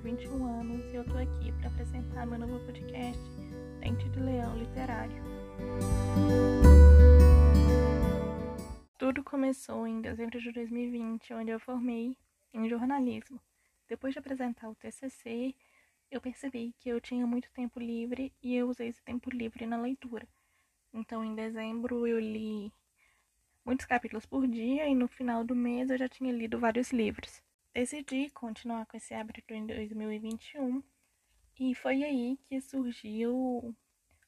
21 anos e eu tô aqui para apresentar meu novo podcast, Dente de Leão Literário. Tudo começou em dezembro de 2020, onde eu formei em jornalismo. Depois de apresentar o TCC, eu percebi que eu tinha muito tempo livre e eu usei esse tempo livre na leitura. Então, em dezembro, eu li muitos capítulos por dia e no final do mês eu já tinha lido vários livros decidi continuar com esse hábito em 2021 e foi aí que surgiu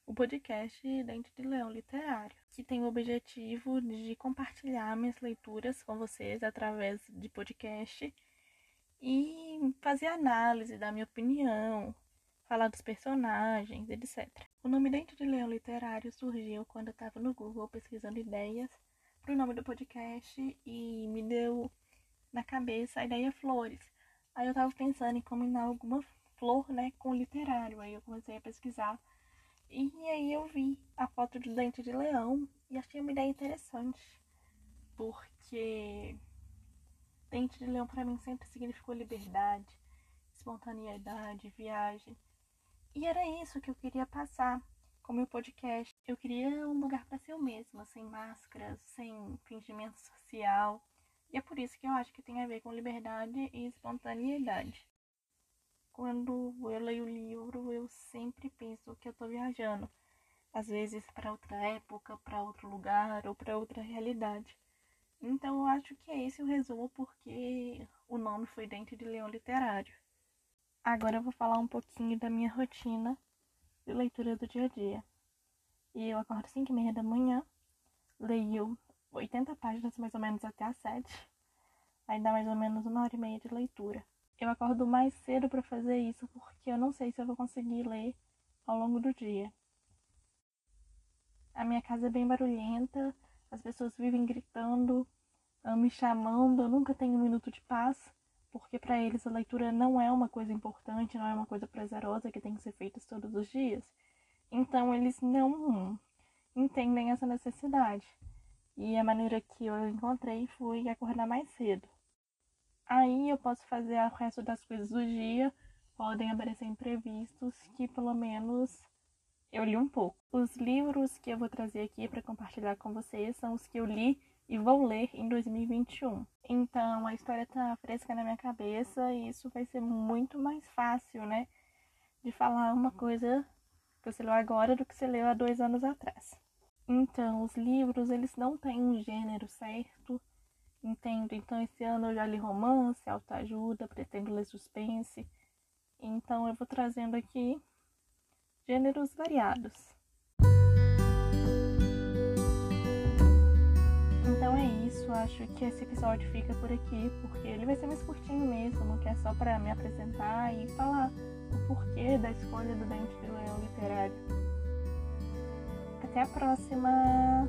o podcast Dente de Leão Literário, que tem o objetivo de compartilhar minhas leituras com vocês através de podcast e fazer análise da minha opinião, falar dos personagens, etc. O nome Dente de Leão Literário surgiu quando eu estava no Google pesquisando ideias para o nome do podcast e me deu na cabeça a ideia flores. Aí eu tava pensando em combinar alguma flor, né, com literário. Aí eu comecei a pesquisar. E aí eu vi a foto de dente de leão e achei uma ideia interessante. Porque dente de leão para mim sempre significou liberdade, espontaneidade, viagem. E era isso que eu queria passar com meu podcast. Eu queria um lugar para ser eu mesma, sem máscaras, sem fingimento social. E é por isso que eu acho que tem a ver com liberdade e espontaneidade. Quando eu leio o livro, eu sempre penso que eu estou viajando, às vezes para outra época, para outro lugar ou para outra realidade. Então eu acho que é esse o resumo porque o nome foi Dente de Leão Literário. Agora eu vou falar um pouquinho da minha rotina de leitura do dia a dia. E eu acordo às 5 e meia da manhã, leio 80 páginas mais ou menos até às 7. Aí dá mais ou menos uma hora e meia de leitura. Eu acordo mais cedo para fazer isso porque eu não sei se eu vou conseguir ler ao longo do dia. A minha casa é bem barulhenta, as pessoas vivem gritando, ah, me chamando, eu nunca tenho um minuto de paz, porque para eles a leitura não é uma coisa importante, não é uma coisa prazerosa que tem que ser feita todos os dias. Então eles não entendem essa necessidade. E a maneira que eu encontrei foi acordar mais cedo. Aí eu posso fazer o resto das coisas do dia, podem aparecer imprevistos que pelo menos eu li um pouco. Os livros que eu vou trazer aqui para compartilhar com vocês são os que eu li e vou ler em 2021. Então a história tá fresca na minha cabeça e isso vai ser muito mais fácil, né? De falar uma coisa que você leu agora do que você leu há dois anos atrás. Então, os livros, eles não têm um gênero certo, entendo. Então, esse ano eu já li romance, autoajuda, pretendo ler suspense. Então, eu vou trazendo aqui gêneros variados. Então é isso, acho que esse episódio fica por aqui, porque ele vai ser mais curtinho mesmo, que é só para me apresentar e falar o porquê da escolha do Dente de Leão Literário. Até a próxima!